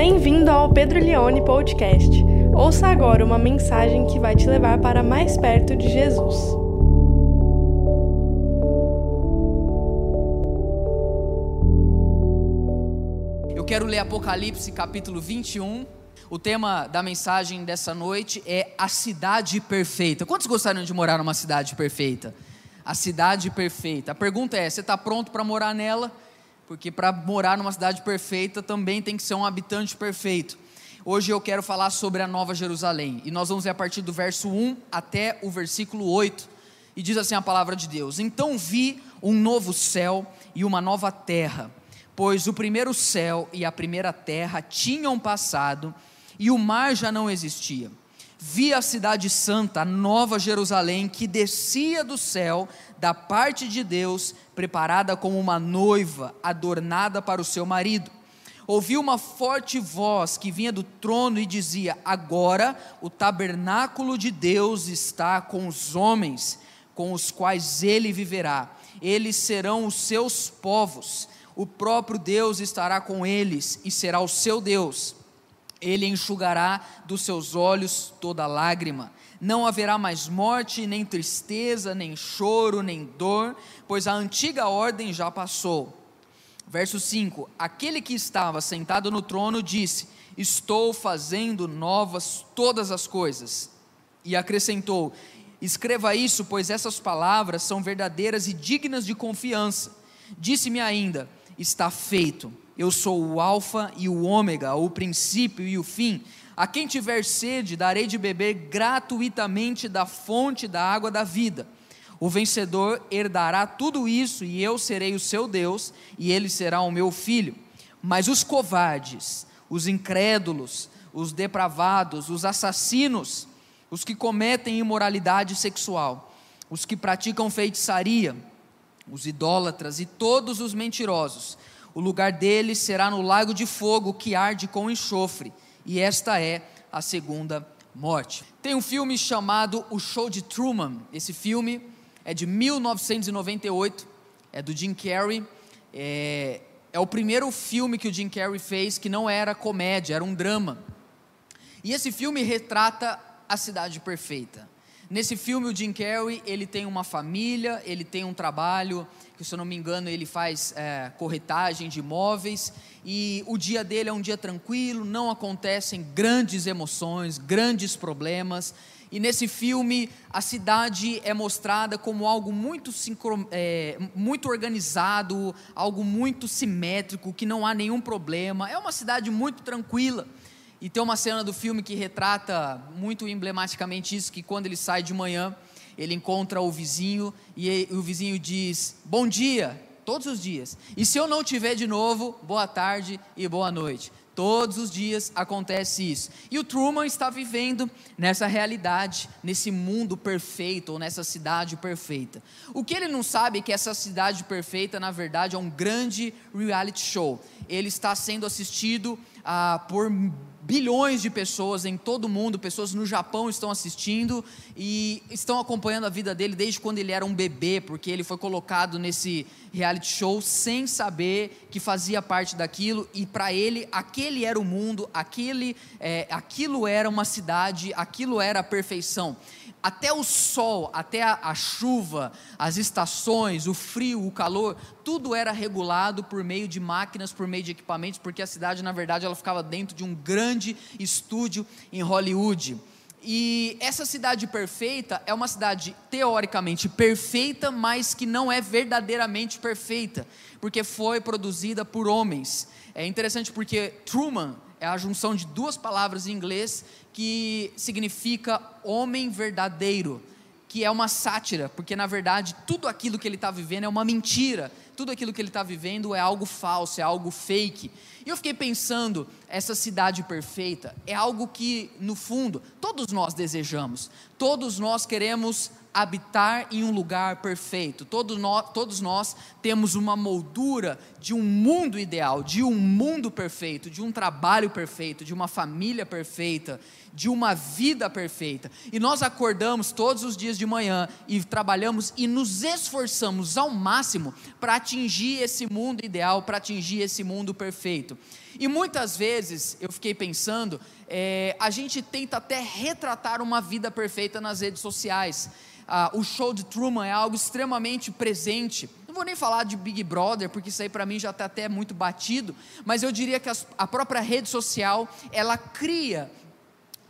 Bem-vindo ao Pedro Leone Podcast. Ouça agora uma mensagem que vai te levar para mais perto de Jesus. Eu quero ler Apocalipse capítulo 21. O tema da mensagem dessa noite é a cidade perfeita. Quantos gostariam de morar numa cidade perfeita? A cidade perfeita. A pergunta é: você está pronto para morar nela? Porque para morar numa cidade perfeita também tem que ser um habitante perfeito. Hoje eu quero falar sobre a Nova Jerusalém, e nós vamos ver a partir do verso 1 até o versículo 8, e diz assim a palavra de Deus: Então vi um novo céu e uma nova terra, pois o primeiro céu e a primeira terra tinham passado, e o mar já não existia vi a cidade santa, a nova Jerusalém, que descia do céu, da parte de Deus, preparada como uma noiva, adornada para o seu marido. Ouvi uma forte voz que vinha do trono e dizia: Agora o tabernáculo de Deus está com os homens, com os quais ele viverá. Eles serão os seus povos. O próprio Deus estará com eles e será o seu Deus ele enxugará dos seus olhos toda lágrima. Não haverá mais morte, nem tristeza, nem choro, nem dor, pois a antiga ordem já passou. Verso 5: Aquele que estava sentado no trono disse: Estou fazendo novas todas as coisas. E acrescentou: Escreva isso, pois essas palavras são verdadeiras e dignas de confiança. Disse-me ainda: Está feito eu sou o Alfa e o Ômega, o princípio e o fim. A quem tiver sede, darei de beber gratuitamente da fonte da água da vida. O vencedor herdará tudo isso, e eu serei o seu Deus, e ele será o meu filho. Mas os covardes, os incrédulos, os depravados, os assassinos, os que cometem imoralidade sexual, os que praticam feitiçaria, os idólatras e todos os mentirosos, o lugar deles será no lago de fogo que arde com enxofre, e esta é a segunda morte. Tem um filme chamado O Show de Truman. Esse filme é de 1998, é do Jim Carrey. É, é o primeiro filme que o Jim Carrey fez que não era comédia, era um drama. E esse filme retrata a cidade perfeita. Nesse filme, o Jim Carrey, ele tem uma família, ele tem um trabalho, que se eu não me engano, ele faz é, corretagem de imóveis, e o dia dele é um dia tranquilo, não acontecem grandes emoções, grandes problemas, e nesse filme, a cidade é mostrada como algo muito, é, muito organizado, algo muito simétrico, que não há nenhum problema, é uma cidade muito tranquila. E tem uma cena do filme que retrata muito emblematicamente isso, que quando ele sai de manhã, ele encontra o vizinho e o vizinho diz: "Bom dia", todos os dias. E se eu não te ver de novo, boa tarde e boa noite. Todos os dias acontece isso. E o Truman está vivendo nessa realidade, nesse mundo perfeito, ou nessa cidade perfeita. O que ele não sabe é que essa cidade perfeita, na verdade, é um grande reality show. Ele está sendo assistido ah, por bilhões de pessoas em todo o mundo, pessoas no Japão estão assistindo e estão acompanhando a vida dele desde quando ele era um bebê, porque ele foi colocado nesse reality show sem saber que fazia parte daquilo e para ele aquele era o mundo, aquele, é, aquilo era uma cidade, aquilo era a perfeição até o sol, até a, a, chuva, as estações, o frio, o calor, tudo era regulado por meio de máquinas, por meio de equipamentos, porque a cidade, na verdade, ela ficava dentro de um grande estúdio em Hollywood. E essa cidade perfeita é uma cidade teoricamente perfeita, mas que não é verdadeiramente perfeita, porque foi produzida por homens. É interessante porque Truman é a junção de duas palavras em inglês que significa homem verdadeiro, que é uma sátira, porque na verdade tudo aquilo que ele está vivendo é uma mentira, tudo aquilo que ele está vivendo é algo falso, é algo fake. E eu fiquei pensando, essa cidade perfeita é algo que, no fundo, todos nós desejamos, todos nós queremos habitar em um lugar perfeito. Todos nós, todos nós temos uma moldura de um mundo ideal, de um mundo perfeito, de um trabalho perfeito, de uma família perfeita, de uma vida perfeita. E nós acordamos todos os dias de manhã e trabalhamos e nos esforçamos ao máximo para atingir esse mundo ideal, para atingir esse mundo perfeito. E muitas vezes eu fiquei pensando, é, a gente tenta até retratar uma vida perfeita nas redes sociais. Ah, o show de Truman é algo extremamente presente. Não vou nem falar de Big Brother, porque isso aí para mim já está até muito batido, mas eu diria que a própria rede social ela cria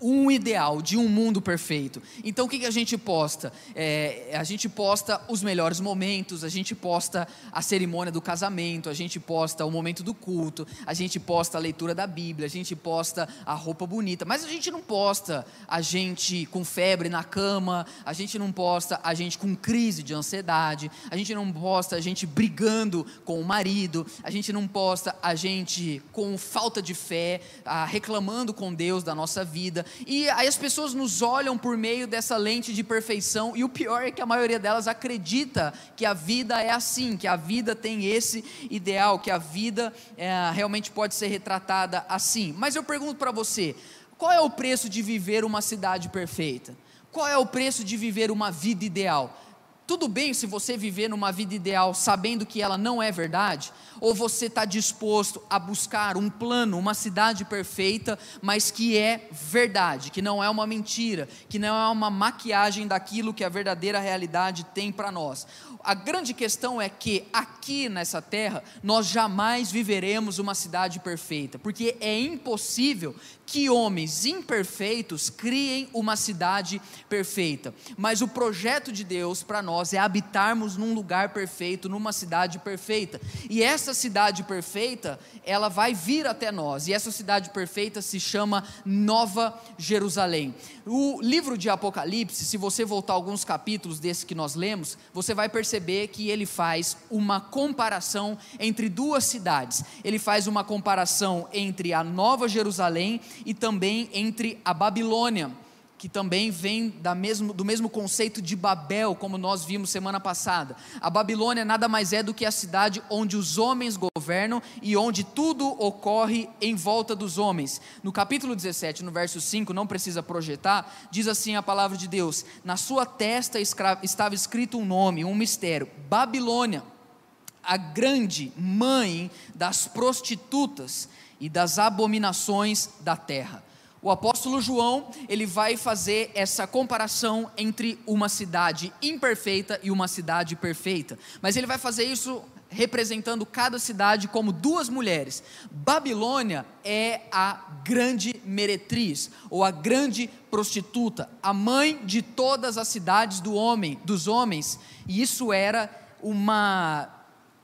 um ideal de um mundo perfeito. Então o que, a gente posta? É, a gente posta os melhores momentos, a gente posta a cerimônia do casamento, a gente posta o momento do culto, a gente posta a leitura da Bíblia, a gente posta a roupa bonita, mas a gente não posta a gente com febre na cama, a gente não posta a gente com crise de ansiedade, a gente não posta a gente brigando com o marido, a gente não posta a gente com falta de fé, reclamando com Deus da nossa vida. E aí as pessoas nos olham por meio dessa lente de perfeição, e o pior é que a maioria delas acredita que a vida é assim, que a vida tem esse ideal, que a vida é, realmente pode ser retratada assim. Mas eu pergunto para você: qual é o preço de viver uma cidade perfeita? Qual é o preço de viver uma vida ideal? Tudo bem se você viver numa vida ideal sabendo que ela não é verdade? Ou você está disposto a buscar um plano, uma cidade perfeita, mas que é verdade, que não é uma mentira, que não é uma maquiagem daquilo que a verdadeira realidade tem para nós? A grande questão é que aqui nessa terra nós jamais viveremos uma cidade perfeita, porque é impossível que homens imperfeitos criem uma cidade perfeita. Mas o projeto de Deus para nós é habitarmos num lugar perfeito, numa cidade perfeita. E essa cidade perfeita, ela vai vir até nós. E essa cidade perfeita se chama Nova Jerusalém. O livro de Apocalipse, se você voltar alguns capítulos desse que nós lemos, você vai perceber que ele faz uma comparação entre duas cidades. Ele faz uma comparação entre a Nova Jerusalém e também entre a Babilônia, que também vem mesmo, do mesmo conceito de Babel, como nós vimos semana passada. A Babilônia nada mais é do que a cidade onde os homens governam e onde tudo ocorre em volta dos homens. No capítulo 17, no verso 5, não precisa projetar, diz assim a palavra de Deus: Na sua testa estava escrito um nome, um mistério: Babilônia, a grande mãe das prostitutas e das abominações da terra. O apóstolo João, ele vai fazer essa comparação entre uma cidade imperfeita e uma cidade perfeita. Mas ele vai fazer isso representando cada cidade como duas mulheres. Babilônia é a grande meretriz ou a grande prostituta, a mãe de todas as cidades do homem, dos homens, e isso era uma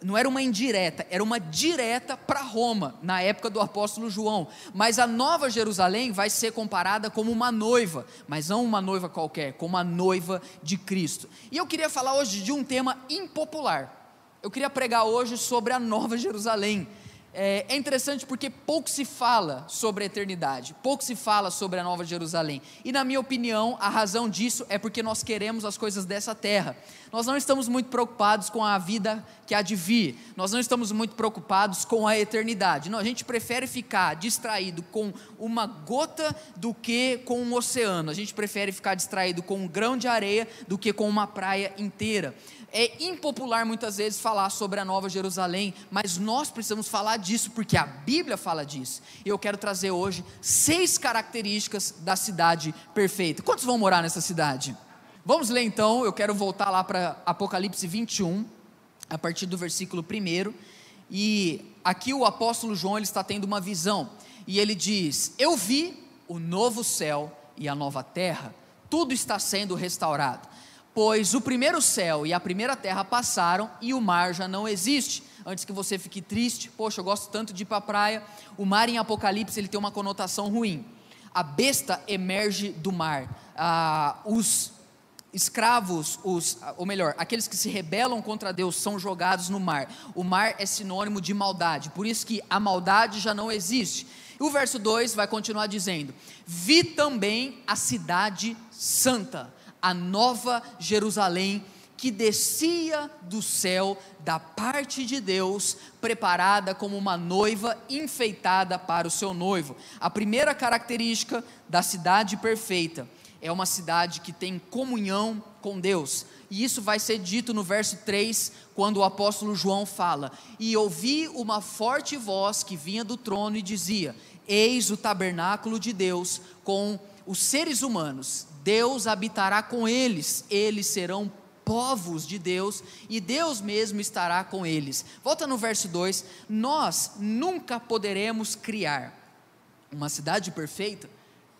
não era uma indireta, era uma direta para Roma, na época do apóstolo João. Mas a nova Jerusalém vai ser comparada como uma noiva, mas não uma noiva qualquer, como a noiva de Cristo. E eu queria falar hoje de um tema impopular. Eu queria pregar hoje sobre a nova Jerusalém é, é, interessante porque pouco se fala sobre a eternidade, pouco se fala sobre a Nova Jerusalém. E, na minha opinião, a razão disso é porque nós queremos as coisas dessa terra. Nós não estamos muito preocupados com a vida que há de vir, nós não estamos muito preocupados com a eternidade. Não, a gente prefere ficar distraído com uma gota do que com um oceano, a gente prefere ficar distraído com um grão de areia do que com uma praia inteira. É impopular muitas vezes falar sobre a Nova Jerusalém, mas nós precisamos falar disso porque a Bíblia fala disso. E eu quero trazer hoje seis características da cidade perfeita. Quantos vão morar nessa cidade? Vamos ler então, eu quero voltar lá para Apocalipse 21, a partir do versículo 1. E aqui o apóstolo João ele está tendo uma visão, e ele diz: Eu vi o novo céu e a nova terra, tudo está sendo restaurado Pois o primeiro céu e a primeira terra passaram e o mar já não existe. Antes que você fique triste, poxa, eu gosto tanto de ir para a praia. O mar em Apocalipse ele tem uma conotação ruim. A besta emerge do mar. Ah, os escravos, os, ou melhor, aqueles que se rebelam contra Deus são jogados no mar. O mar é sinônimo de maldade, por isso que a maldade já não existe. E o verso 2 vai continuar dizendo: Vi também a cidade santa a nova Jerusalém que descia do céu da parte de Deus, preparada como uma noiva enfeitada para o seu noivo. A primeira característica da cidade perfeita é uma cidade que tem comunhão com Deus. E isso vai ser dito no verso 3, quando o apóstolo João fala: E ouvi uma forte voz que vinha do trono e dizia: Eis o tabernáculo de Deus com os seres humanos. Deus habitará com eles, eles serão povos de Deus e Deus mesmo estará com eles. Volta no verso 2: Nós nunca poderemos criar uma cidade perfeita,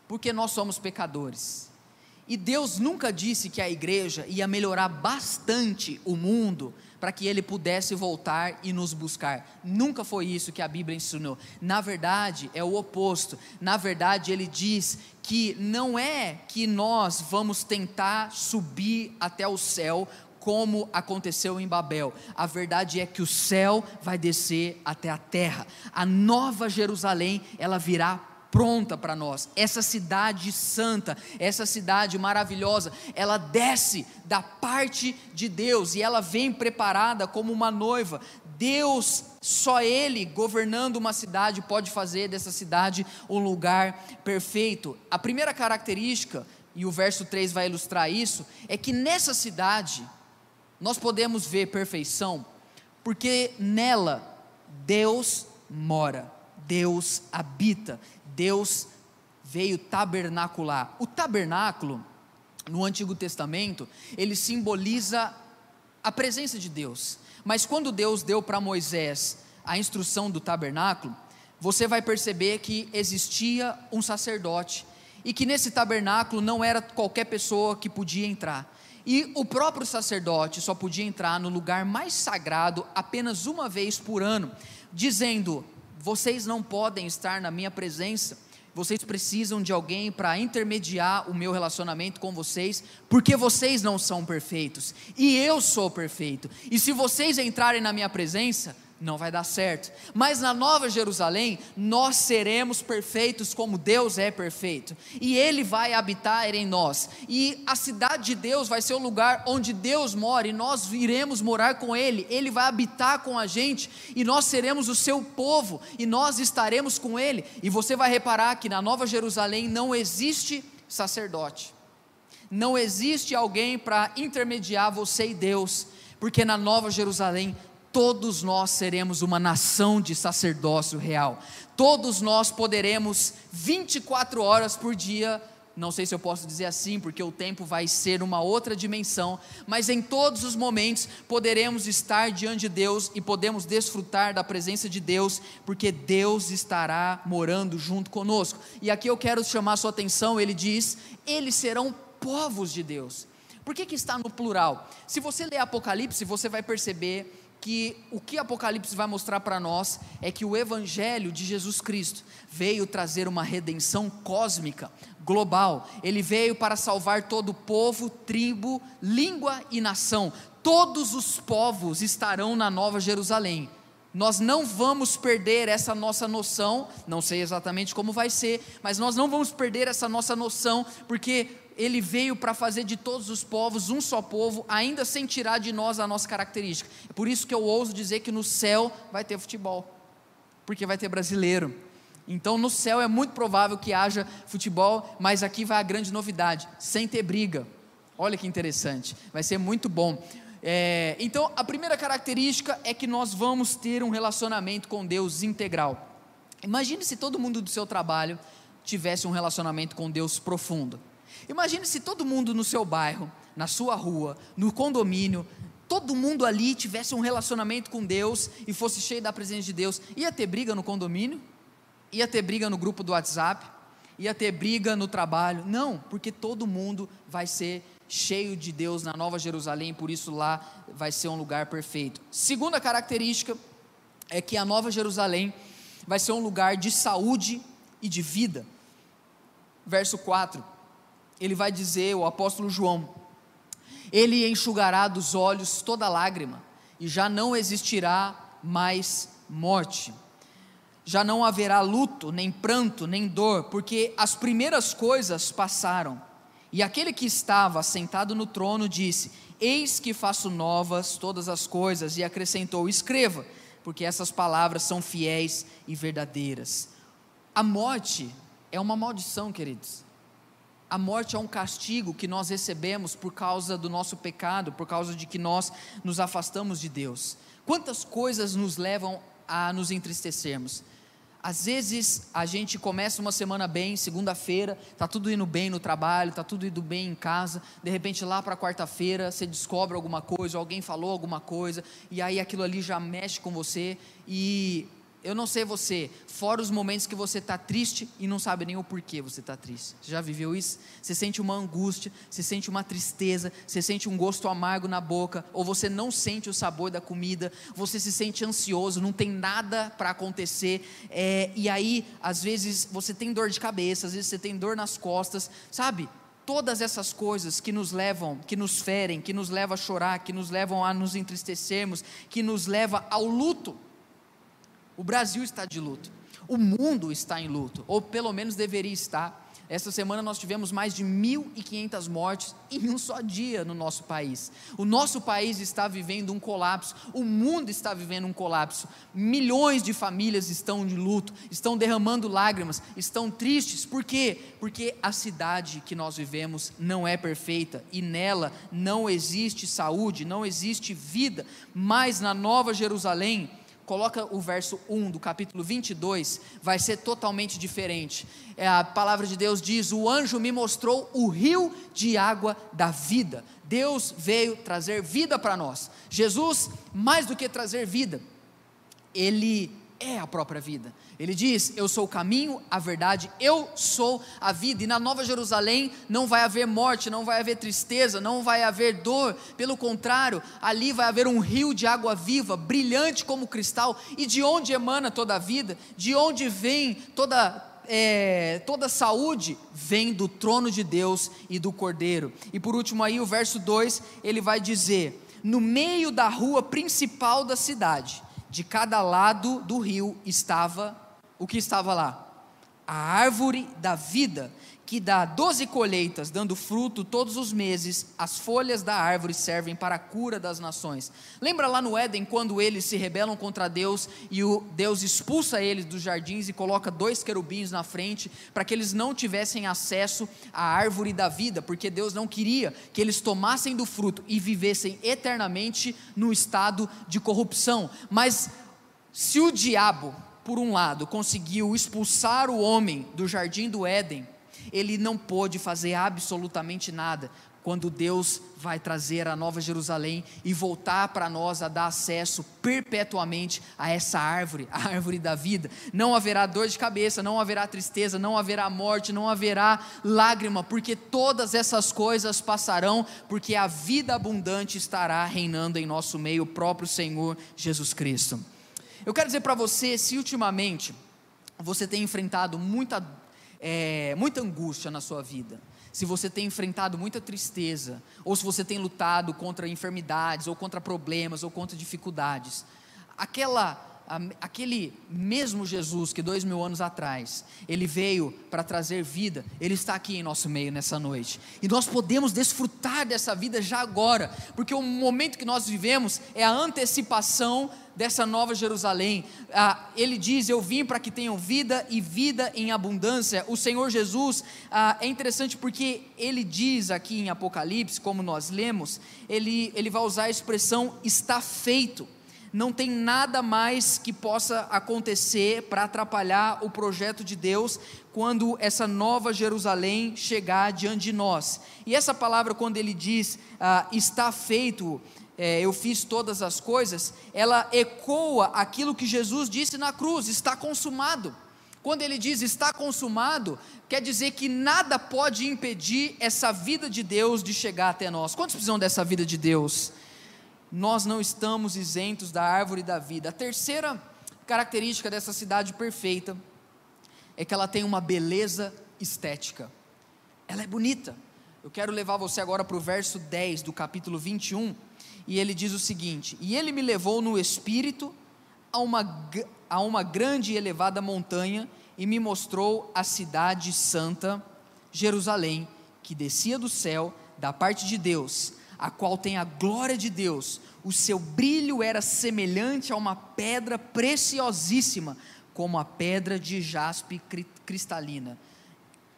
porque nós somos pecadores. E Deus nunca disse que a igreja ia melhorar bastante o mundo para que ele pudesse voltar e nos buscar. Nunca foi isso que a Bíblia ensinou. Na verdade, é o oposto. Na verdade, ele diz que não é que nós vamos tentar subir até o céu como aconteceu em Babel. A verdade é que o céu vai descer até a terra. A nova Jerusalém, ela virá pronta para nós. Essa cidade santa, essa cidade maravilhosa, ela desce da parte de Deus e ela vem preparada como uma noiva. Deus, só Ele governando uma cidade pode fazer dessa cidade um lugar perfeito. A primeira característica, e o verso 3 vai ilustrar isso, é que nessa cidade nós podemos ver perfeição, porque nela Deus mora, Deus habita, Deus veio tabernacular. O tabernáculo, no Antigo Testamento, ele simboliza a presença de Deus. Mas quando Deus deu para Moisés a instrução do tabernáculo, você vai perceber que existia um sacerdote e que nesse tabernáculo não era qualquer pessoa que podia entrar. E o próprio sacerdote só podia entrar no lugar mais sagrado apenas uma vez por ano, dizendo: vocês não podem estar na minha presença, vocês precisam de alguém para intermediar o meu relacionamento com vocês, porque vocês não são perfeitos, e eu sou perfeito. E se vocês entrarem na minha presença, não vai dar certo. Mas na Nova Jerusalém, nós seremos perfeitos como Deus é perfeito, e Ele vai habitar em nós, e a cidade de Deus vai ser o lugar onde Deus mora, e nós iremos morar com Ele, Ele vai habitar com a gente, e nós seremos o seu povo, e nós estaremos com Ele. E você vai reparar que na Nova Jerusalém não existe sacerdote, não existe alguém para intermediar você e Deus, porque na Nova Jerusalém todos nós seremos uma nação de sacerdócio real. Todos nós poderemos 24 horas por dia, não sei se eu posso dizer assim, porque o tempo vai ser uma outra dimensão, mas em todos os momentos poderemos estar diante de Deus e podemos desfrutar da presença de Deus, porque Deus estará morando junto conosco. E aqui eu quero chamar a sua atenção, ele diz: eles serão povos de Deus. Por que, que está no plural? Se você ler Apocalipse, você vai perceber que o que Apocalipse vai mostrar para nós é que o Evangelho de Jesus Cristo veio trazer uma redenção cósmica, global. Ele veio para salvar todo povo, tribo, língua e nação. Todos os povos estarão na Nova Jerusalém. Nós não vamos perder essa nossa noção, não sei exatamente como vai ser, mas nós não vamos perder essa nossa noção, porque ele veio para fazer de todos os povos um só povo, ainda sem tirar de nós a nossa característica. É por isso que eu ouso dizer que no céu vai ter futebol, porque vai ter brasileiro. Então no céu é muito provável que haja futebol, mas aqui vai a grande novidade: sem ter briga. Olha que interessante, vai ser muito bom. É, então a primeira característica é que nós vamos ter um relacionamento com Deus integral. Imagine se todo mundo do seu trabalho tivesse um relacionamento com Deus profundo. Imagine se todo mundo no seu bairro, na sua rua, no condomínio, todo mundo ali tivesse um relacionamento com Deus e fosse cheio da presença de Deus. Ia ter briga no condomínio? Ia ter briga no grupo do WhatsApp? Ia ter briga no trabalho? Não, porque todo mundo vai ser cheio de Deus na Nova Jerusalém, por isso lá vai ser um lugar perfeito. Segunda característica é que a Nova Jerusalém vai ser um lugar de saúde e de vida. Verso 4 ele vai dizer, o apóstolo João, ele enxugará dos olhos toda lágrima, e já não existirá mais morte. Já não haverá luto, nem pranto, nem dor, porque as primeiras coisas passaram. E aquele que estava sentado no trono disse: Eis que faço novas todas as coisas, e acrescentou: Escreva, porque essas palavras são fiéis e verdadeiras. A morte é uma maldição, queridos. A morte é um castigo que nós recebemos por causa do nosso pecado, por causa de que nós nos afastamos de Deus. Quantas coisas nos levam a nos entristecermos? Às vezes a gente começa uma semana bem, segunda-feira, tá tudo indo bem no trabalho, tá tudo indo bem em casa. De repente lá para quarta-feira você descobre alguma coisa, alguém falou alguma coisa e aí aquilo ali já mexe com você e eu não sei você, fora os momentos que você está triste e não sabe nem o porquê você está triste. Você já viveu isso? Você sente uma angústia, você sente uma tristeza, você sente um gosto amargo na boca, ou você não sente o sabor da comida, você se sente ansioso, não tem nada para acontecer, é, e aí, às vezes, você tem dor de cabeça, às vezes você tem dor nas costas, sabe? todas essas coisas que nos levam, que nos ferem, que nos levam a chorar, que nos levam a nos entristecermos, que nos leva ao luto. O Brasil está de luto. O mundo está em luto, ou pelo menos deveria estar. Esta semana nós tivemos mais de 1.500 mortes em um só dia no nosso país. O nosso país está vivendo um colapso, o mundo está vivendo um colapso. Milhões de famílias estão de luto, estão derramando lágrimas, estão tristes. Por quê? Porque a cidade que nós vivemos não é perfeita e nela não existe saúde, não existe vida. Mas na Nova Jerusalém, coloca o verso 1 do capítulo 22, vai ser totalmente diferente. É, a palavra de Deus diz: O anjo me mostrou o rio de água da vida. Deus veio trazer vida para nós. Jesus, mais do que trazer vida, ele é a própria vida. Ele diz: Eu sou o caminho, a verdade, eu sou a vida. E na Nova Jerusalém não vai haver morte, não vai haver tristeza, não vai haver dor. Pelo contrário, ali vai haver um rio de água viva, brilhante como cristal. E de onde emana toda a vida? De onde vem toda é, toda saúde vem do trono de Deus e do Cordeiro. E por último, aí o verso 2 ele vai dizer: No meio da rua principal da cidade, de cada lado do rio estava o que estava lá? A árvore da vida, que dá doze colheitas, dando fruto todos os meses, as folhas da árvore servem para a cura das nações. Lembra lá no Éden, quando eles se rebelam contra Deus e o Deus expulsa eles dos jardins e coloca dois querubins na frente para que eles não tivessem acesso à árvore da vida, porque Deus não queria que eles tomassem do fruto e vivessem eternamente no estado de corrupção. Mas se o diabo por um lado, conseguiu expulsar o homem do jardim do Éden, ele não pôde fazer absolutamente nada quando Deus vai trazer a Nova Jerusalém e voltar para nós a dar acesso perpetuamente a essa árvore, a árvore da vida. Não haverá dor de cabeça, não haverá tristeza, não haverá morte, não haverá lágrima, porque todas essas coisas passarão, porque a vida abundante estará reinando em nosso meio, o próprio Senhor Jesus Cristo. Eu quero dizer para você se ultimamente você tem enfrentado muita, é, muita angústia na sua vida, se você tem enfrentado muita tristeza, ou se você tem lutado contra enfermidades, ou contra problemas, ou contra dificuldades, aquela aquele mesmo Jesus que dois mil anos atrás, ele veio para trazer vida, ele está aqui em nosso meio nessa noite, e nós podemos desfrutar dessa vida já agora, porque o momento que nós vivemos é a antecipação dessa nova Jerusalém. Ah, ele diz: Eu vim para que tenham vida e vida em abundância. O Senhor Jesus ah, é interessante porque ele diz aqui em Apocalipse, como nós lemos, ele, ele vai usar a expressão está feito não tem nada mais que possa acontecer para atrapalhar o projeto de Deus quando essa nova Jerusalém chegar diante de nós. E essa palavra, quando ele diz ah, está feito, é, eu fiz todas as coisas, ela ecoa aquilo que Jesus disse na cruz: está consumado. Quando ele diz está consumado, quer dizer que nada pode impedir essa vida de Deus de chegar até nós. Quantos precisam dessa vida de Deus? Nós não estamos isentos da árvore da vida. A terceira característica dessa cidade perfeita é que ela tem uma beleza estética. Ela é bonita. Eu quero levar você agora para o verso 10 do capítulo 21, e ele diz o seguinte: E ele me levou no espírito a uma, a uma grande e elevada montanha, e me mostrou a cidade santa, Jerusalém, que descia do céu, da parte de Deus, a qual tem a glória de Deus. O seu brilho era semelhante a uma pedra preciosíssima, como a pedra de jaspe cristalina.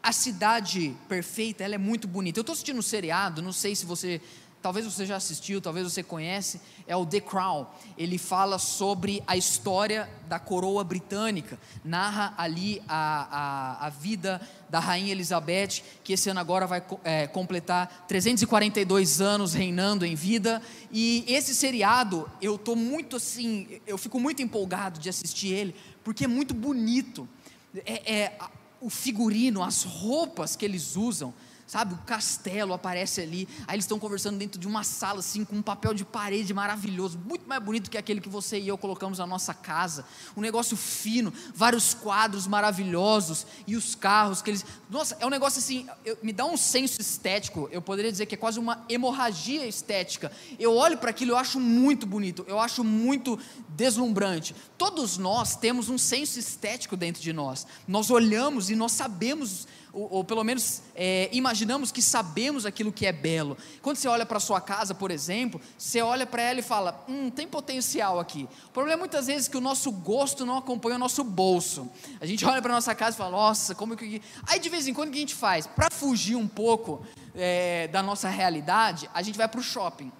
A cidade perfeita, ela é muito bonita. Eu estou assistindo um seriado, não sei se você talvez você já assistiu, talvez você conhece, é o The Crown. Ele fala sobre a história da coroa britânica, narra ali a, a, a vida da rainha Elizabeth, que esse ano agora vai é, completar 342 anos reinando em vida. E esse seriado, eu estou muito assim, eu fico muito empolgado de assistir ele, porque é muito bonito. É, é o figurino, as roupas que eles usam sabe? O castelo aparece ali, aí eles estão conversando dentro de uma sala, assim, com um papel de parede maravilhoso, muito mais bonito que aquele que você e eu colocamos na nossa casa. Um negócio fino, vários quadros maravilhosos, e os carros que eles. Nossa, é um negócio assim, eu, me dá um senso estético, eu poderia dizer que é quase uma hemorragia estética. Eu olho para aquilo, eu acho muito bonito, eu acho muito deslumbrante. Todos nós temos um senso estético dentro de nós, nós olhamos e nós sabemos ou, ou pelo menos é, imaginamos que sabemos aquilo que é belo. Quando você olha para sua casa, por exemplo, você olha para ela e fala: hum, tem potencial aqui. O problema é muitas vezes que o nosso gosto não acompanha o nosso bolso. A gente olha para nossa casa e fala: nossa, como que. Aí de vez em quando o que a gente faz? Para fugir um pouco é, da nossa realidade, a gente vai para o shopping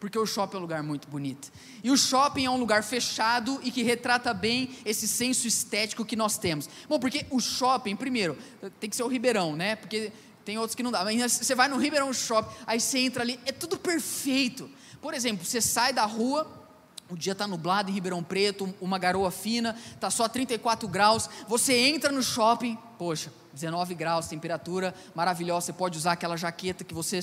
porque o shopping é um lugar muito bonito. E o shopping é um lugar fechado e que retrata bem esse senso estético que nós temos. Bom, porque o shopping, primeiro, tem que ser o Ribeirão, né? Porque tem outros que não dá. Mas você vai no Ribeirão Shopping, aí você entra ali, é tudo perfeito. Por exemplo, você sai da rua, o dia está nublado em Ribeirão Preto, uma garoa fina, está só 34 graus. Você entra no shopping, poxa, 19 graus, temperatura maravilhosa. Você pode usar aquela jaqueta que você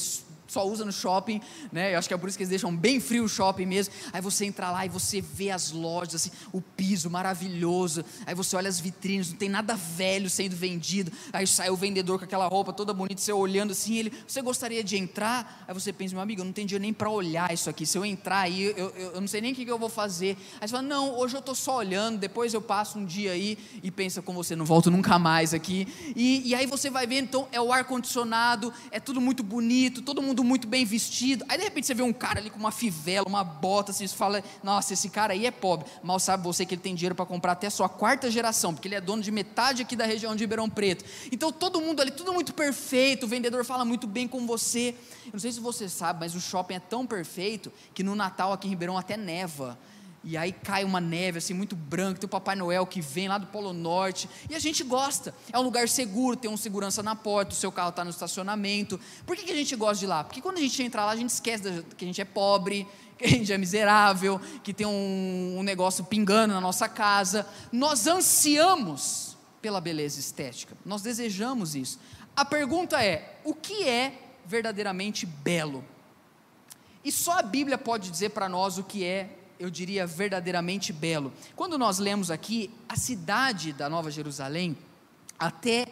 só usa no shopping, né? Eu acho que é por isso que eles deixam bem frio o shopping mesmo. Aí você entra lá e você vê as lojas, assim, o piso maravilhoso. Aí você olha as vitrines, não tem nada velho sendo vendido. Aí sai o vendedor com aquela roupa toda bonita, você olhando assim, ele, você gostaria de entrar? Aí você pensa, meu amigo, eu não tenho dinheiro nem para olhar isso aqui. Se eu entrar aí, eu, eu, eu não sei nem o que, eu vou fazer. Aí você fala, não, hoje eu estou só olhando, depois eu passo um dia aí e pensa com você, não volto nunca mais aqui. E, e aí você vai ver, então, é o ar-condicionado, é tudo muito bonito, todo mundo mundo muito bem vestido. Aí de repente você vê um cara ali com uma fivela, uma bota, assim, você fala: Nossa, esse cara aí é pobre. Mal sabe você que ele tem dinheiro para comprar até a sua quarta geração, porque ele é dono de metade aqui da região de Ribeirão Preto. Então todo mundo ali, tudo muito perfeito. O vendedor fala muito bem com você. Eu não sei se você sabe, mas o shopping é tão perfeito que no Natal aqui em Ribeirão até neva e aí cai uma neve assim muito branca, tem o Papai Noel que vem lá do Polo Norte, e a gente gosta. É um lugar seguro, tem um segurança na porta, o seu carro está no estacionamento. Por que, que a gente gosta de lá? Porque quando a gente entra lá, a gente esquece que a gente é pobre, que a gente é miserável, que tem um, um negócio pingando na nossa casa. Nós ansiamos pela beleza estética, nós desejamos isso. A pergunta é: o que é verdadeiramente belo? E só a Bíblia pode dizer para nós o que é eu diria, verdadeiramente belo. Quando nós lemos aqui, a cidade da Nova Jerusalém, até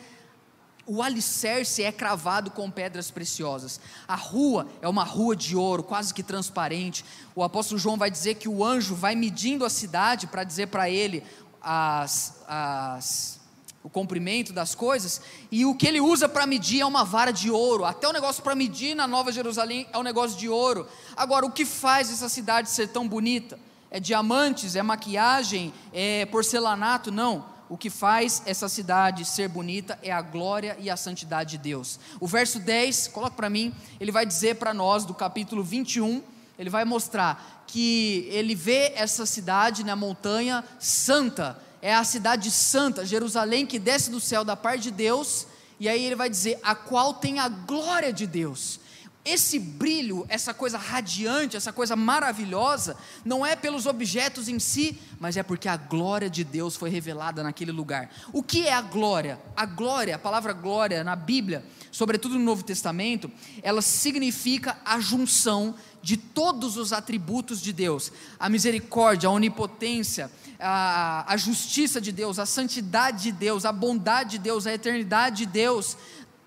o alicerce é cravado com pedras preciosas. A rua é uma rua de ouro, quase que transparente. O apóstolo João vai dizer que o anjo vai medindo a cidade para dizer para ele as, as o comprimento das coisas, e o que ele usa para medir é uma vara de ouro. Até o negócio para medir na Nova Jerusalém é um negócio de ouro. Agora, o que faz essa cidade ser tão bonita? É diamantes, é maquiagem, é porcelanato? Não. O que faz essa cidade ser bonita é a glória e a santidade de Deus. O verso 10, coloca para mim, ele vai dizer para nós, do capítulo 21, ele vai mostrar que ele vê essa cidade na montanha santa, é a cidade santa, Jerusalém, que desce do céu da parte de Deus, e aí ele vai dizer: a qual tem a glória de Deus. Esse brilho, essa coisa radiante, essa coisa maravilhosa, não é pelos objetos em si, mas é porque a glória de Deus foi revelada naquele lugar. O que é a glória? A glória, a palavra glória na Bíblia, sobretudo no Novo Testamento, ela significa a junção de todos os atributos de Deus: a misericórdia, a onipotência, a, a justiça de Deus, a santidade de Deus, a bondade de Deus, a eternidade de Deus,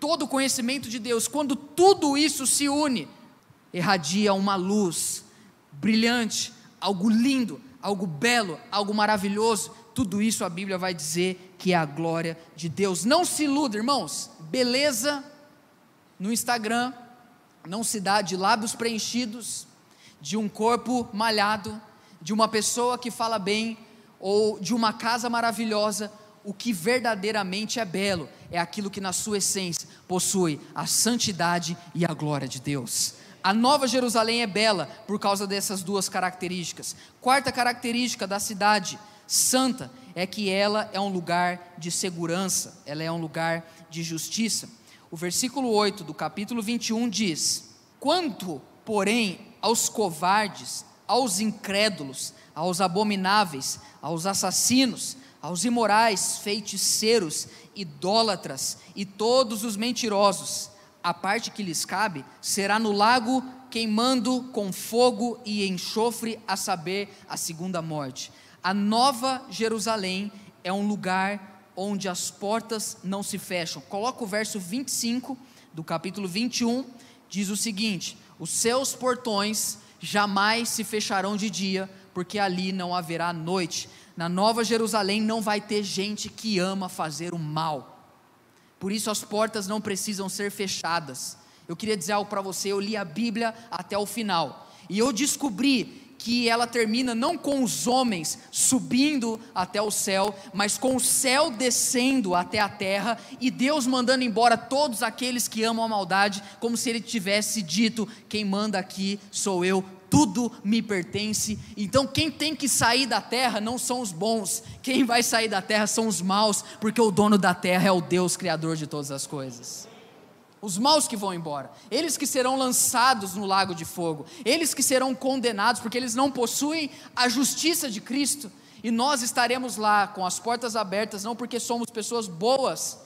todo o conhecimento de Deus, quando tudo isso se une, irradia uma luz brilhante, algo lindo, algo belo, algo maravilhoso. Tudo isso a Bíblia vai dizer que é a glória de Deus. Não se iluda, irmãos. Beleza no Instagram não se dá de lábios preenchidos, de um corpo malhado, de uma pessoa que fala bem ou de uma casa maravilhosa. O que verdadeiramente é belo é aquilo que, na sua essência, possui a santidade e a glória de Deus. A Nova Jerusalém é bela por causa dessas duas características. Quarta característica da cidade santa é que ela é um lugar de segurança, ela é um lugar de justiça. O versículo 8 do capítulo 21 diz: Quanto, porém, aos covardes, aos incrédulos, aos abomináveis, aos assassinos, aos imorais, feiticeiros, idólatras e todos os mentirosos, a parte que lhes cabe será no lago queimando com fogo e enxofre, a saber, a segunda morte. A nova Jerusalém é um lugar onde as portas não se fecham. Coloca o verso 25 do capítulo 21, diz o seguinte: Os seus portões jamais se fecharão de dia, porque ali não haverá noite. Na Nova Jerusalém não vai ter gente que ama fazer o mal. Por isso as portas não precisam ser fechadas. Eu queria dizer algo para você, eu li a Bíblia até o final. E eu descobri que ela termina não com os homens subindo até o céu, mas com o céu descendo até a terra e Deus mandando embora todos aqueles que amam a maldade, como se ele tivesse dito: quem manda aqui sou eu, tudo me pertence. Então, quem tem que sair da terra não são os bons, quem vai sair da terra são os maus, porque o dono da terra é o Deus Criador de todas as coisas. Os maus que vão embora, eles que serão lançados no lago de fogo, eles que serão condenados, porque eles não possuem a justiça de Cristo, e nós estaremos lá com as portas abertas, não porque somos pessoas boas,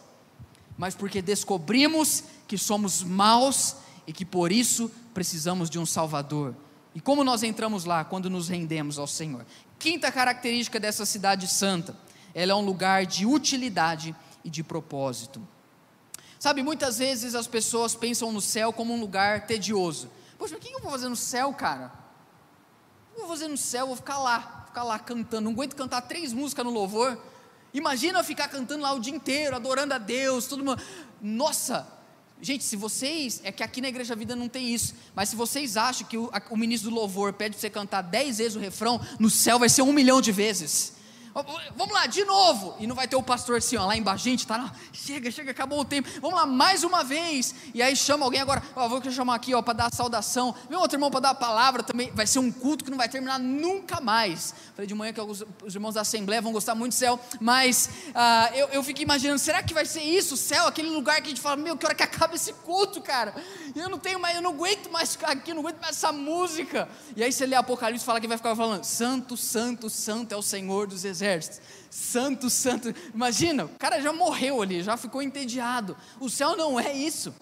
mas porque descobrimos que somos maus e que por isso precisamos de um Salvador. E como nós entramos lá quando nos rendemos ao Senhor? Quinta característica dessa cidade santa, ela é um lugar de utilidade e de propósito. Sabe, muitas vezes as pessoas pensam no céu como um lugar tedioso. Poxa, o que eu vou fazer no céu, cara? O que eu vou fazer no céu? Eu vou ficar lá, ficar lá cantando. Não aguento cantar três músicas no louvor. Imagina eu ficar cantando lá o dia inteiro, adorando a Deus, todo mundo. Nossa, Gente, se vocês. É que aqui na Igreja Vida não tem isso. Mas se vocês acham que o, a, o ministro do louvor pede para você cantar dez vezes o refrão, no céu vai ser um milhão de vezes. Vamos lá, de novo. E não vai ter o pastor assim, ó, lá embaixo. Gente, tá lá. Chega, chega, acabou o tempo. Vamos lá, mais uma vez. E aí chama alguém agora. Ó, vou chamar aqui, ó, para dar a saudação. Meu outro irmão para dar a palavra também. Vai ser um culto que não vai terminar nunca mais. Falei de manhã que os, os irmãos da Assembleia vão gostar muito do céu. Mas uh, eu, eu fico imaginando, será que vai ser isso, céu? Aquele lugar que a gente fala, meu, que hora que acaba esse culto, cara? Eu não tenho mais, eu não aguento mais ficar aqui, eu não aguento mais essa música. E aí você lê Apocalipse e fala que vai ficar falando, Santo, Santo, Santo é o Senhor dos Exércitos santo, santo. Imagina, o cara já morreu ali, já ficou entediado. O céu não é isso.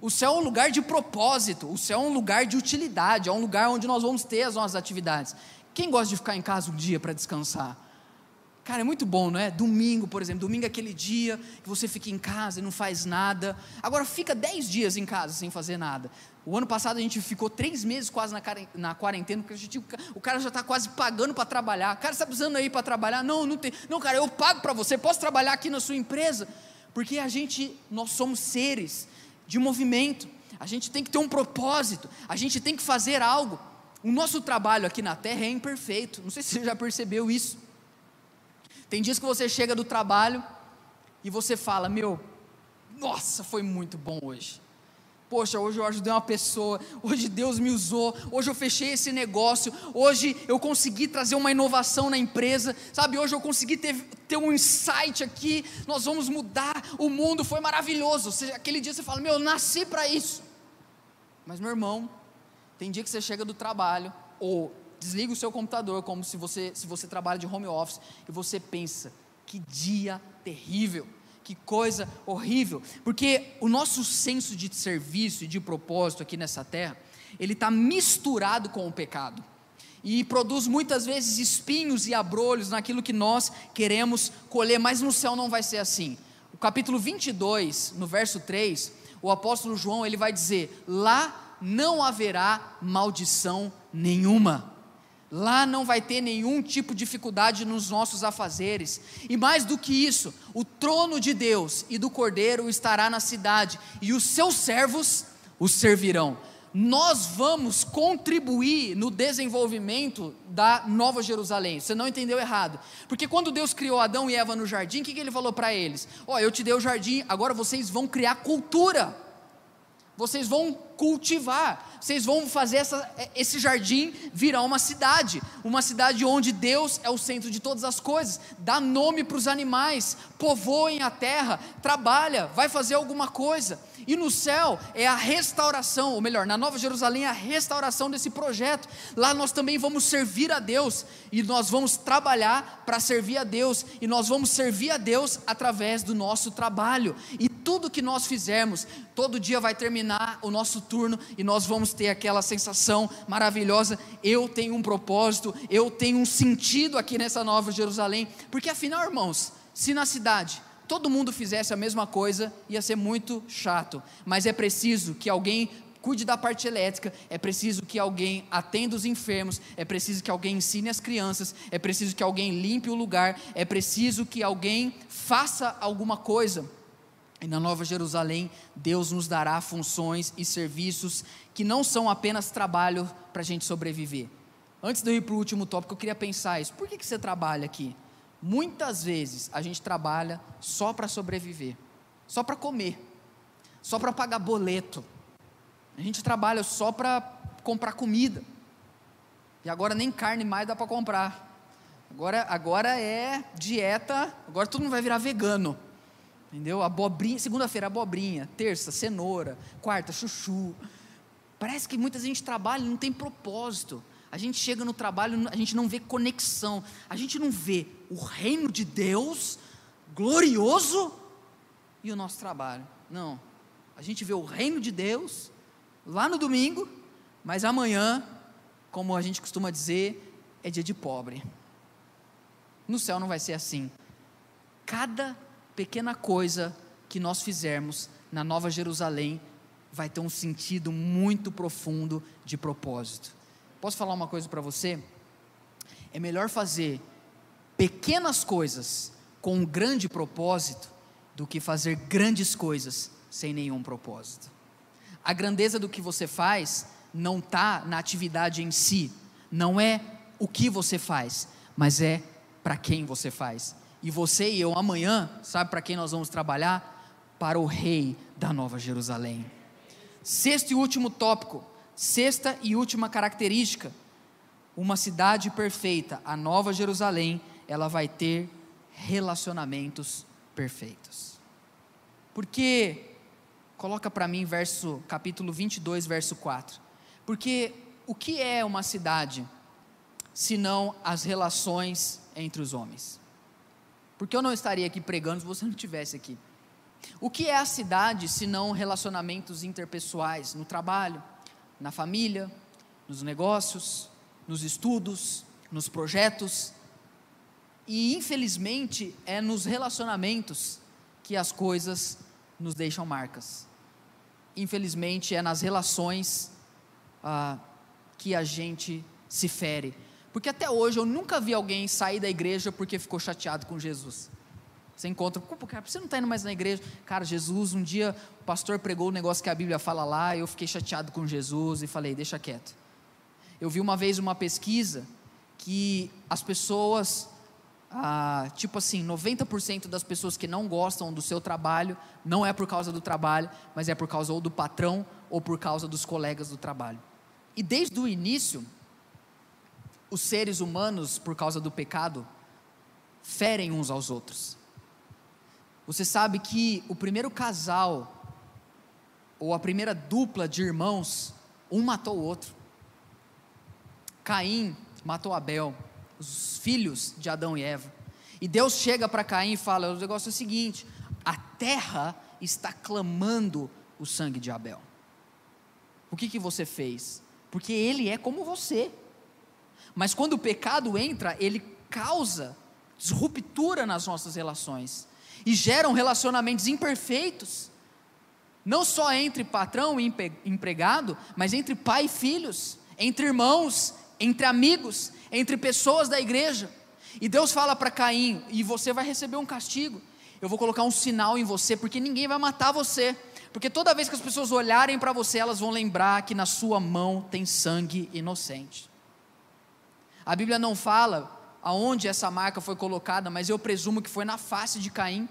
O céu é um lugar de propósito, o céu é um lugar de utilidade, é um lugar onde nós vamos ter as nossas atividades. Quem gosta de ficar em casa um dia para descansar? Cara, é muito bom, não é? Domingo, por exemplo, domingo é aquele dia que você fica em casa e não faz nada. Agora fica dez dias em casa sem fazer nada. O ano passado a gente ficou três meses quase na quarentena, porque a gente, o cara já está quase pagando para trabalhar. O cara está precisando aí para trabalhar? Não, não tem. Não, cara, eu pago para você, posso trabalhar aqui na sua empresa. Porque a gente, nós somos seres de movimento. A gente tem que ter um propósito, a gente tem que fazer algo. O nosso trabalho aqui na terra é imperfeito. Não sei se você já percebeu isso. Tem dias que você chega do trabalho e você fala: Meu, nossa, foi muito bom hoje. Poxa, hoje eu ajudei uma pessoa, hoje Deus me usou, hoje eu fechei esse negócio, hoje eu consegui trazer uma inovação na empresa, sabe? Hoje eu consegui ter, ter um insight aqui, nós vamos mudar o mundo, foi maravilhoso. Seja, aquele dia você fala, meu, eu nasci para isso. Mas, meu irmão, tem dia que você chega do trabalho, ou desliga o seu computador, como se você, se você trabalha de home office, e você pensa, que dia terrível que coisa horrível, porque o nosso senso de serviço e de propósito aqui nessa terra, ele está misturado com o pecado e produz muitas vezes espinhos e abrolhos naquilo que nós queremos colher, mas no céu não vai ser assim. O capítulo 22, no verso 3, o apóstolo João ele vai dizer: lá não haverá maldição nenhuma. Lá não vai ter nenhum tipo de dificuldade nos nossos afazeres. E mais do que isso, o trono de Deus e do Cordeiro estará na cidade, e os seus servos os servirão. Nós vamos contribuir no desenvolvimento da Nova Jerusalém. Você não entendeu errado. Porque quando Deus criou Adão e Eva no jardim, o que, que ele falou para eles? Ó, oh, eu te dei o jardim, agora vocês vão criar cultura. Vocês vão cultivar, vocês vão fazer essa, esse jardim virar uma cidade, uma cidade onde Deus é o centro de todas as coisas, dá nome para os animais, povoem a terra, trabalha, vai fazer alguma coisa. E no céu é a restauração, ou melhor, na Nova Jerusalém é a restauração desse projeto. Lá nós também vamos servir a Deus. E nós vamos trabalhar para servir a Deus. E nós vamos servir a Deus através do nosso trabalho. E tudo que nós fizermos, todo dia vai terminar o nosso turno e nós vamos ter aquela sensação maravilhosa: eu tenho um propósito, eu tenho um sentido aqui nessa Nova Jerusalém, porque afinal, irmãos, se na cidade todo mundo fizesse a mesma coisa, ia ser muito chato. Mas é preciso que alguém cuide da parte elétrica, é preciso que alguém atenda os enfermos, é preciso que alguém ensine as crianças, é preciso que alguém limpe o lugar, é preciso que alguém faça alguma coisa. E na Nova Jerusalém, Deus nos dará funções e serviços que não são apenas trabalho para a gente sobreviver. Antes de eu ir para o último tópico, eu queria pensar isso. Por que, que você trabalha aqui? Muitas vezes a gente trabalha só para sobreviver, só para comer, só para pagar boleto. A gente trabalha só para comprar comida. E agora nem carne mais dá para comprar. Agora, agora é dieta, agora todo mundo vai virar vegano. Entendeu? Abobrinha, segunda-feira abobrinha, terça cenoura, quarta chuchu. Parece que muita gente trabalha e não tem propósito. A gente chega no trabalho, a gente não vê conexão, a gente não vê o reino de Deus glorioso e o nosso trabalho. Não. A gente vê o reino de Deus lá no domingo, mas amanhã, como a gente costuma dizer, é dia de pobre. No céu não vai ser assim. Cada pequena coisa que nós fizermos na Nova Jerusalém vai ter um sentido muito profundo de propósito. Posso falar uma coisa para você? É melhor fazer pequenas coisas com um grande propósito do que fazer grandes coisas sem nenhum propósito. A grandeza do que você faz não está na atividade em si, não é o que você faz, mas é para quem você faz. E você e eu amanhã, sabe para quem nós vamos trabalhar? Para o Rei da Nova Jerusalém. Sexto e último tópico Sexta e última característica: uma cidade perfeita, a Nova Jerusalém, ela vai ter relacionamentos perfeitos. Porque coloca para mim verso capítulo 22, verso 4. Porque o que é uma cidade senão as relações entre os homens? Porque eu não estaria aqui pregando se você não estivesse aqui. O que é a cidade senão relacionamentos interpessoais no trabalho, na família, nos negócios, nos estudos, nos projetos. E infelizmente é nos relacionamentos que as coisas nos deixam marcas. Infelizmente é nas relações ah, que a gente se fere. Porque até hoje eu nunca vi alguém sair da igreja porque ficou chateado com Jesus. Você encontra, cara, você não está indo mais na igreja. Cara, Jesus, um dia o pastor pregou o negócio que a Bíblia fala lá, eu fiquei chateado com Jesus e falei, deixa quieto. Eu vi uma vez uma pesquisa que as pessoas, ah, tipo assim, 90% das pessoas que não gostam do seu trabalho, não é por causa do trabalho, mas é por causa ou do patrão ou por causa dos colegas do trabalho. E desde o início, os seres humanos, por causa do pecado, ferem uns aos outros. Você sabe que o primeiro casal, ou a primeira dupla de irmãos, um matou o outro. Caim matou Abel, os filhos de Adão e Eva. E Deus chega para Caim e fala: o negócio é o seguinte: a terra está clamando o sangue de Abel. O que, que você fez? Porque ele é como você. Mas quando o pecado entra, ele causa disruptura nas nossas relações e geram relacionamentos imperfeitos, não só entre patrão e empregado, mas entre pai e filhos, entre irmãos, entre amigos. entre pessoas da igreja. E Deus fala para Caim: e você vai receber um castigo. Eu vou colocar um sinal em você, porque ninguém vai matar você. Porque toda vez que as pessoas olharem para você, elas vão lembrar que na sua mão tem sangue inocente. A Bíblia não fala aonde essa marca foi colocada, mas eu presumo que foi na face de Caim,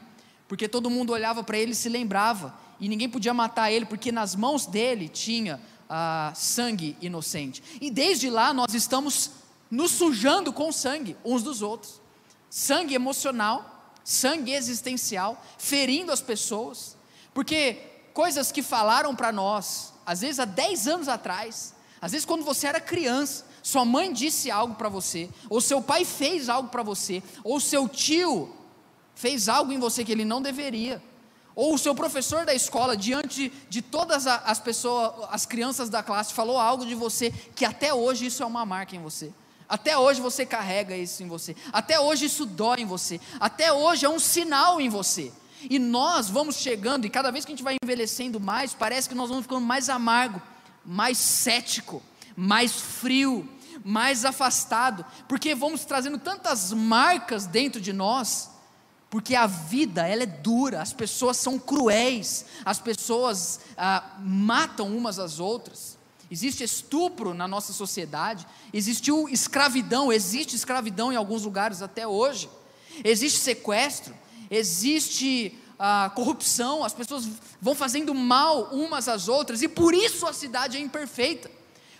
porque todo mundo olhava para ele e se lembrava, e ninguém podia matar ele, porque nas mãos dele tinha ah, sangue inocente. E desde lá nós estamos nos sujando com sangue uns dos outros sangue emocional, sangue existencial, ferindo as pessoas, porque coisas que falaram para nós, às vezes há 10 anos atrás, às vezes quando você era criança, sua mãe disse algo para você, ou seu pai fez algo para você, ou seu tio fez algo em você que ele não deveria, ou o seu professor da escola, diante de todas as pessoas, as crianças da classe, falou algo de você que até hoje isso é uma marca em você. Até hoje você carrega isso em você. Até hoje isso dói em você. Até hoje é um sinal em você. E nós vamos chegando, e cada vez que a gente vai envelhecendo mais, parece que nós vamos ficando mais amargo, mais cético, mais frio, mais afastado, porque vamos trazendo tantas marcas dentro de nós, porque a vida ela é dura, as pessoas são cruéis, as pessoas ah, matam umas às outras. Existe estupro na nossa sociedade, existiu escravidão, existe escravidão em alguns lugares até hoje, existe sequestro, existe ah, corrupção, as pessoas vão fazendo mal umas às outras, e por isso a cidade é imperfeita,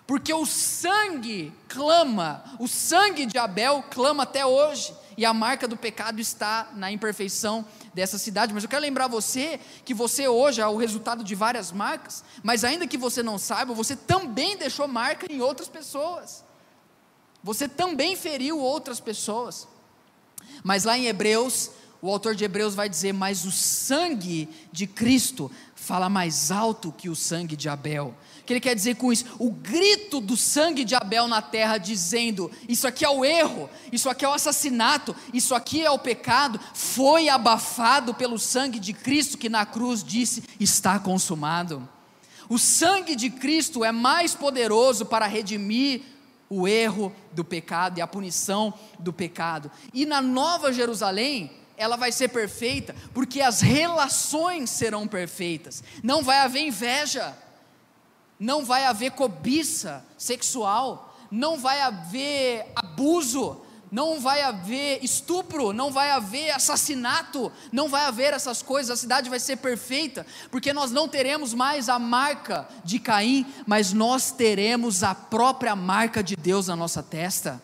porque o sangue clama, o sangue de Abel clama até hoje, e a marca do pecado está na imperfeição dessa cidade. Mas eu quero lembrar você que você hoje é o resultado de várias marcas, mas ainda que você não saiba, você também deixou marca em outras pessoas. Você também feriu outras pessoas. Mas lá em Hebreus, o autor de Hebreus vai dizer: Mas o sangue de Cristo fala mais alto que o sangue de Abel que ele quer dizer com isso? O grito do sangue de Abel na terra, dizendo: Isso aqui é o erro, isso aqui é o assassinato, isso aqui é o pecado, foi abafado pelo sangue de Cristo, que na cruz disse: Está consumado. O sangue de Cristo é mais poderoso para redimir o erro do pecado e a punição do pecado. E na Nova Jerusalém, ela vai ser perfeita, porque as relações serão perfeitas. Não vai haver inveja, não vai haver cobiça sexual, não vai haver abuso, não vai haver estupro, não vai haver assassinato, não vai haver essas coisas, a cidade vai ser perfeita, porque nós não teremos mais a marca de Caim, mas nós teremos a própria marca de Deus na nossa testa.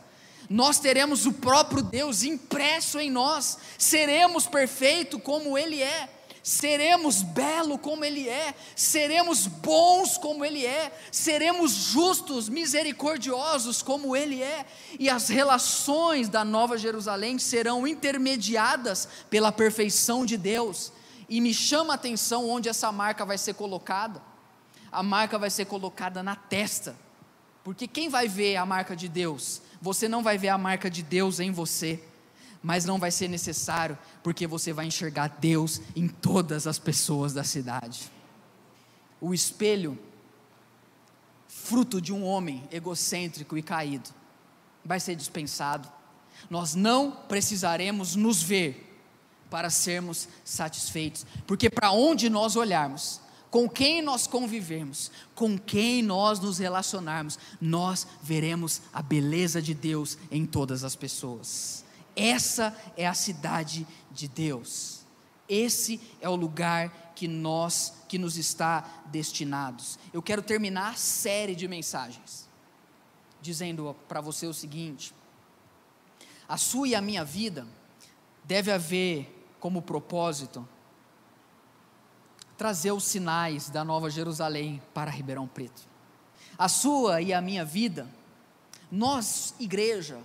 Nós teremos o próprio Deus impresso em nós, seremos perfeitos como Ele é seremos belo como Ele é, seremos bons como Ele é, seremos justos, misericordiosos como Ele é, e as relações da Nova Jerusalém serão intermediadas pela perfeição de Deus. E me chama a atenção onde essa marca vai ser colocada. A marca vai ser colocada na testa, porque quem vai ver a marca de Deus? Você não vai ver a marca de Deus em você mas não vai ser necessário, porque você vai enxergar Deus em todas as pessoas da cidade. O espelho, fruto de um homem egocêntrico e caído, vai ser dispensado. Nós não precisaremos nos ver para sermos satisfeitos, porque para onde nós olharmos, com quem nós convivermos, com quem nós nos relacionarmos, nós veremos a beleza de Deus em todas as pessoas. Essa é a cidade de Deus. Esse é o lugar que nós que nos está destinados. Eu quero terminar a série de mensagens dizendo para você o seguinte: a sua e a minha vida deve haver como propósito trazer os sinais da Nova Jerusalém para Ribeirão Preto. A sua e a minha vida, nós, igreja,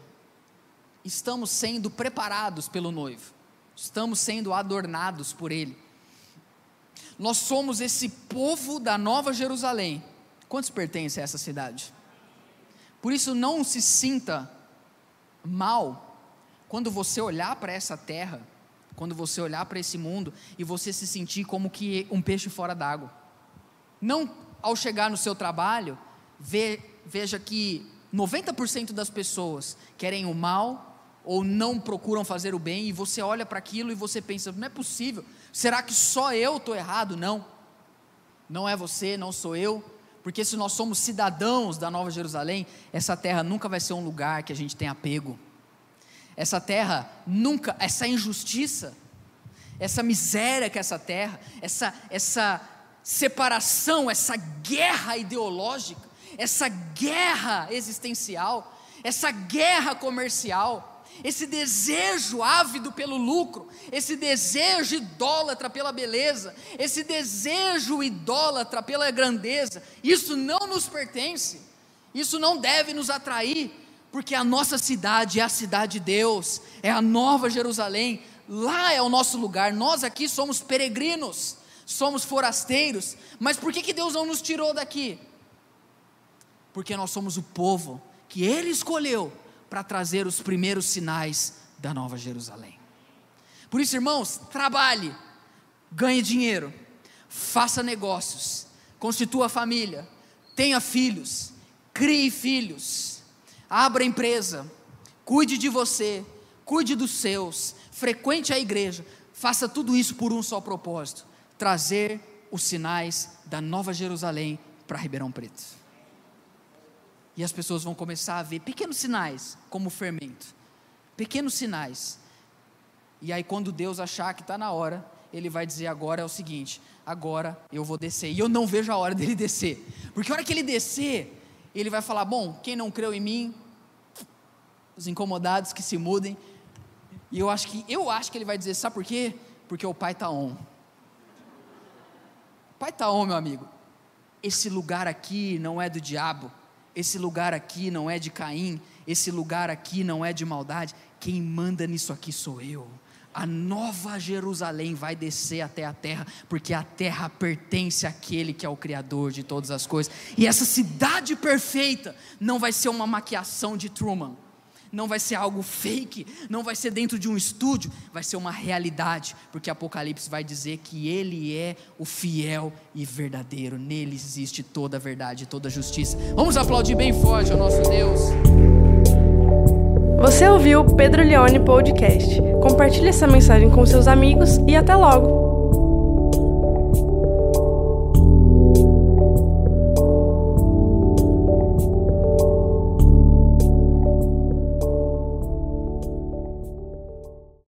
estamos sendo preparados pelo noivo, estamos sendo adornados por ele. Nós somos esse povo da Nova Jerusalém. Quantos pertencem a essa cidade? Por isso, não se sinta mal quando você olhar para essa terra, quando você olhar para esse mundo e você se sentir como que um peixe fora d'água. Não ao chegar no seu trabalho, veja que 90% das pessoas querem o mal ou não procuram fazer o bem, e você olha para aquilo e você pensa: não é possível, será que só eu estou errado? Não, não é você, não sou eu, porque se nós somos cidadãos da Nova Jerusalém, essa terra nunca vai ser um lugar que a gente tem apego, essa terra nunca, essa injustiça, essa miséria que é essa terra, essa, essa separação, essa guerra ideológica, essa guerra existencial, essa guerra comercial, esse desejo ávido pelo lucro, esse desejo idólatra pela beleza, esse desejo idólatra pela grandeza, isso não nos pertence, isso não deve nos atrair, porque a nossa cidade é a cidade de Deus, é a nova Jerusalém, lá é o nosso lugar, nós aqui somos peregrinos, somos forasteiros, mas por que, que Deus não nos tirou daqui? Porque nós somos o povo que Ele escolheu para trazer os primeiros sinais da Nova Jerusalém. Por isso, irmãos, trabalhe, ganhe dinheiro, faça negócios, constitua família, tenha filhos, crie filhos, abra empresa, cuide de você, cuide dos seus, frequente a igreja, faça tudo isso por um só propósito: trazer os sinais da Nova Jerusalém para Ribeirão Preto. E as pessoas vão começar a ver pequenos sinais, como fermento. Pequenos sinais. E aí, quando Deus achar que está na hora, Ele vai dizer: agora é o seguinte, agora eu vou descer. E eu não vejo a hora dele descer. Porque a hora que ele descer, ele vai falar: bom, quem não creu em mim, os incomodados que se mudem. E eu acho que, eu acho que ele vai dizer: sabe por quê? Porque o Pai está on. O Pai está on, meu amigo. Esse lugar aqui não é do diabo esse lugar aqui não é de Caim, esse lugar aqui não é de maldade, quem manda nisso aqui sou eu. A nova Jerusalém vai descer até a terra, porque a terra pertence àquele que é o Criador de todas as coisas. E essa cidade perfeita não vai ser uma maquiação de Truman não vai ser algo fake, não vai ser dentro de um estúdio, vai ser uma realidade, porque Apocalipse vai dizer que Ele é o fiel e verdadeiro, nele existe toda a verdade, toda a justiça. Vamos aplaudir bem forte ao nosso Deus. Você ouviu o Pedro Leone Podcast. Compartilhe essa mensagem com seus amigos e até logo!